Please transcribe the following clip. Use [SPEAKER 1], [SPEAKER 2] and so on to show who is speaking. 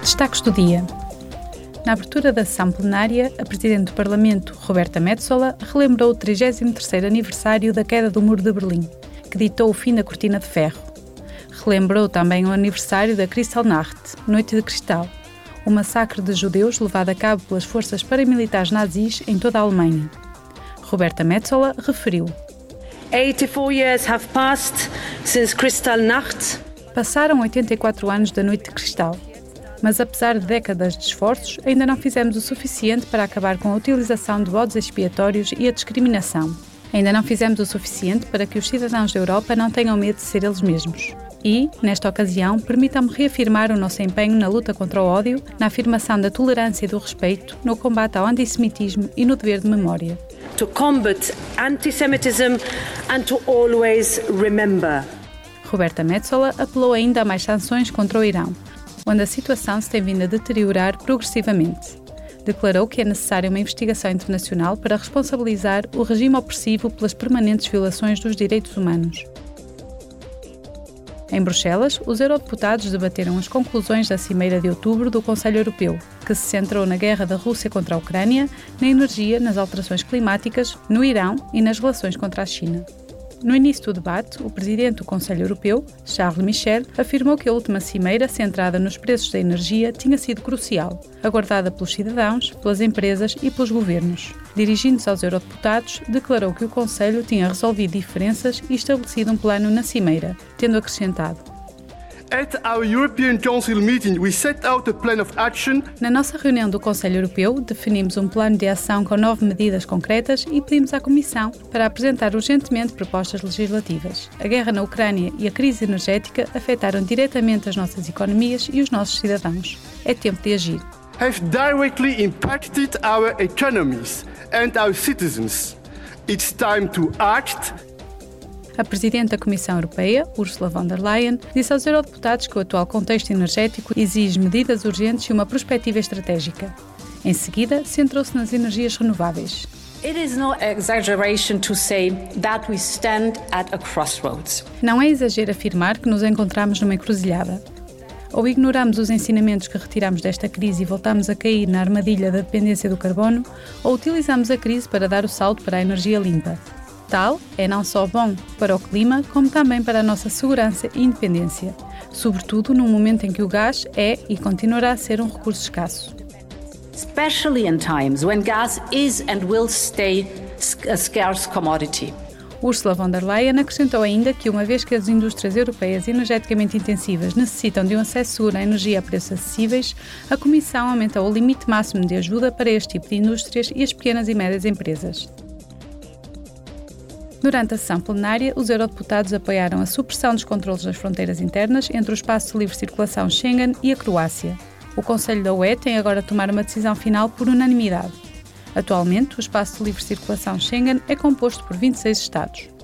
[SPEAKER 1] Destaques do dia. Na abertura da sessão plenária, a Presidente do Parlamento, Roberta Metsola, relembrou o 33º aniversário da queda do Muro de Berlim, que ditou o fim da Cortina de Ferro. Relembrou também o aniversário da Kristallnacht, Noite de Cristal, o massacre de judeus levado a cabo pelas forças paramilitares nazis em toda a Alemanha. Roberta Metsola referiu
[SPEAKER 2] 84 years have passed since Kristallnacht.
[SPEAKER 1] Passaram 84 anos da Noite de Cristal, mas apesar de décadas de esforços, ainda não fizemos o suficiente para acabar com a utilização de bodes expiatórios e a discriminação. Ainda não fizemos o suficiente para que os cidadãos da Europa não tenham medo de ser eles mesmos. E, nesta ocasião, permitam-me reafirmar o nosso empenho na luta contra o ódio, na afirmação da tolerância e do respeito, no combate ao antissemitismo e no dever de memória.
[SPEAKER 2] To combat antisemitism and to always remember.
[SPEAKER 1] Roberta Metsola apelou ainda a mais sanções contra o Irão, onde a situação se tem vindo a deteriorar progressivamente. Declarou que é necessária uma investigação internacional para responsabilizar o regime opressivo pelas permanentes violações dos direitos humanos. Em Bruxelas, os eurodeputados debateram as conclusões da Cimeira de outubro do Conselho Europeu, que se centrou na guerra da Rússia contra a Ucrânia, na energia, nas alterações climáticas, no Irão e nas relações contra a China. No início do debate, o presidente do Conselho Europeu, Charles Michel, afirmou que a última cimeira, centrada nos preços da energia, tinha sido crucial, aguardada pelos cidadãos, pelas empresas e pelos governos. Dirigindo-se aos eurodeputados, declarou que o Conselho tinha resolvido diferenças e estabelecido um plano na cimeira, tendo acrescentado: Na nossa reunião do Conselho Europeu, definimos um plano de ação com nove medidas concretas e pedimos à Comissão para apresentar urgentemente propostas legislativas. A guerra na Ucrânia e a crise energética afetaram diretamente as nossas economias e os nossos cidadãos. É tempo de agir.
[SPEAKER 3] Have directly impacted our economies and our citizens. It's time to act
[SPEAKER 1] a Presidente da Comissão Europeia, Ursula von der Leyen, disse aos eurodeputados que o atual contexto energético exige medidas urgentes e uma perspectiva estratégica. Em seguida, centrou-se nas energias renováveis. Não é exagero afirmar que nos encontramos numa encruzilhada. Ou ignoramos os ensinamentos que retiramos desta crise e voltamos a cair na armadilha da dependência do carbono, ou utilizamos a crise para dar o salto para a energia limpa, Tal é não só bom para o clima, como também para a nossa segurança e independência, sobretudo num momento em que o gás é e continuará a ser um recurso escasso.
[SPEAKER 2] Especially in times when gas is and will stay a scarce commodity.
[SPEAKER 1] Ursula von der Leyen acrescentou ainda que, uma vez que as indústrias europeias energeticamente intensivas necessitam de um acesso seguro à energia a preços acessíveis, a Comissão aumentou o limite máximo de ajuda para este tipo de indústrias e as pequenas e médias empresas. Durante a sessão plenária, os eurodeputados apoiaram a supressão dos controlos das fronteiras internas entre o espaço de livre circulação Schengen e a Croácia. O Conselho da UE tem agora de tomar uma decisão final por unanimidade. Atualmente, o espaço de livre circulação Schengen é composto por 26 Estados.